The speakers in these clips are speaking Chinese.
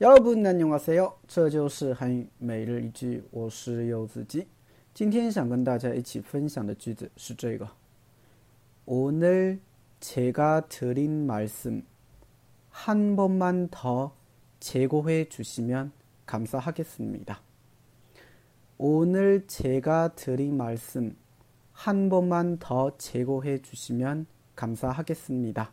여러분안녕하세요这就是韩语每日一句我是柚子鸡今天想跟大家一起分享的句子是这个오늘제가드린말씀한번만더재고해주시면감사하겠습니다 오늘 제가 드린 말씀 한 번만 더 제고해 주시면 감사하겠습니다.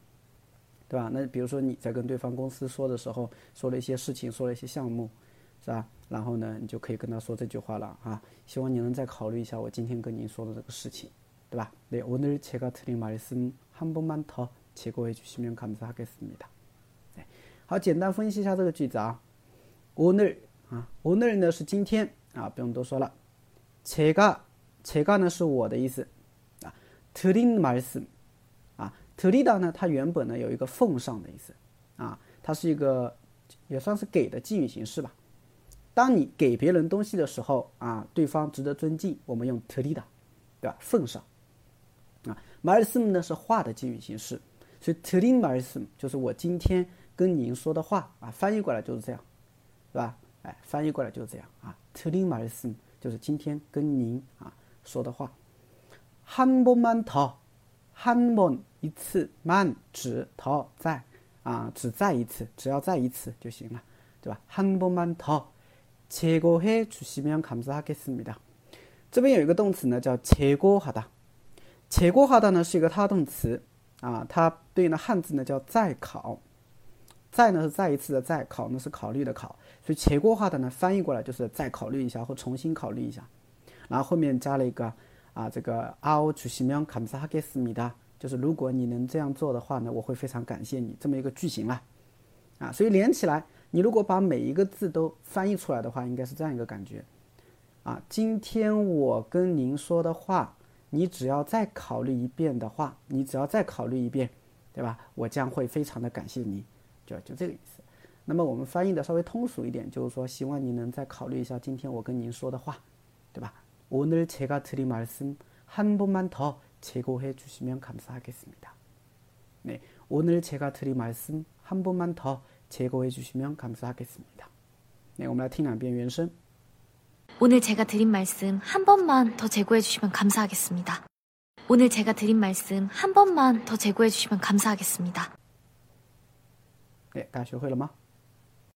对吧？那比如说你在跟对方公司说的时候，说了一些事情，说了一些项目，是吧？然后呢，你就可以跟他说这句话了啊。希望你能再考虑一下我今天跟您说的这个事情，对吧？네오늘제가드린말씀한번만더제고해주시면감사하겠습니다好，简单分析一下这个句子啊。오늘啊，오늘呢是今天啊，不用多说了。제가제가呢是我的意思啊。드린말 씀， 啊，드리다呢，它原本呢有一个奉上的意思啊，它是一个也算是给的敬语形式吧。当你给别人东西的时候啊，对方值得尊敬，我们用드리 다， 对吧？奉上啊。말씀呢是话的敬语形式，所以드린말씀就是我今天跟您说的话啊，翻译过来就是这样，对吧？哎，翻译过来就是这样啊。特林马尔斯就是今天跟您啊说的话。한번만 더， 한번一次만只더再啊，只再一次，只要再一次就行了，对吧？한번만더제고해주시면감사하겠습니다这边有一个动词呢，叫제고하 다。 제고하다呢是一个他动词啊，它对应的汉字呢叫再考。再呢是再一次的再，考呢是考虑的考，所以结果化的呢翻译过来就是再考虑一下或重新考虑一下，然后后面加了一个 啊这个阿欧주시면감사하겠습니 다， 就是如果你能这样做的话呢，我会非常感谢你这么一个句型了，啊，所以连起来，你如果把每一个字都翻译出来的话，应该是这样一个感觉，啊，今天我跟您说的话，你只要再考虑一遍的话，你只要再考虑一遍，对吧？我将会非常的感谢你。就就这个意思，那么我们翻译的稍微通俗一点，就是说希望你能再考虑一下今天我跟您说的话，对吧？ 오늘제가드린말씀한번만더제고해주시면감사하겠습니 다。 네오늘제가드린말씀한번만더제고해주시면감사하겠습니 다。 那我们来听两遍原声。오늘제가드린말씀한번만더제고해주시면감사하겠습니 다。 오늘제가드린말씀한번만더제고해주시면감사하겠습니 다。 哎，大家学会了吗？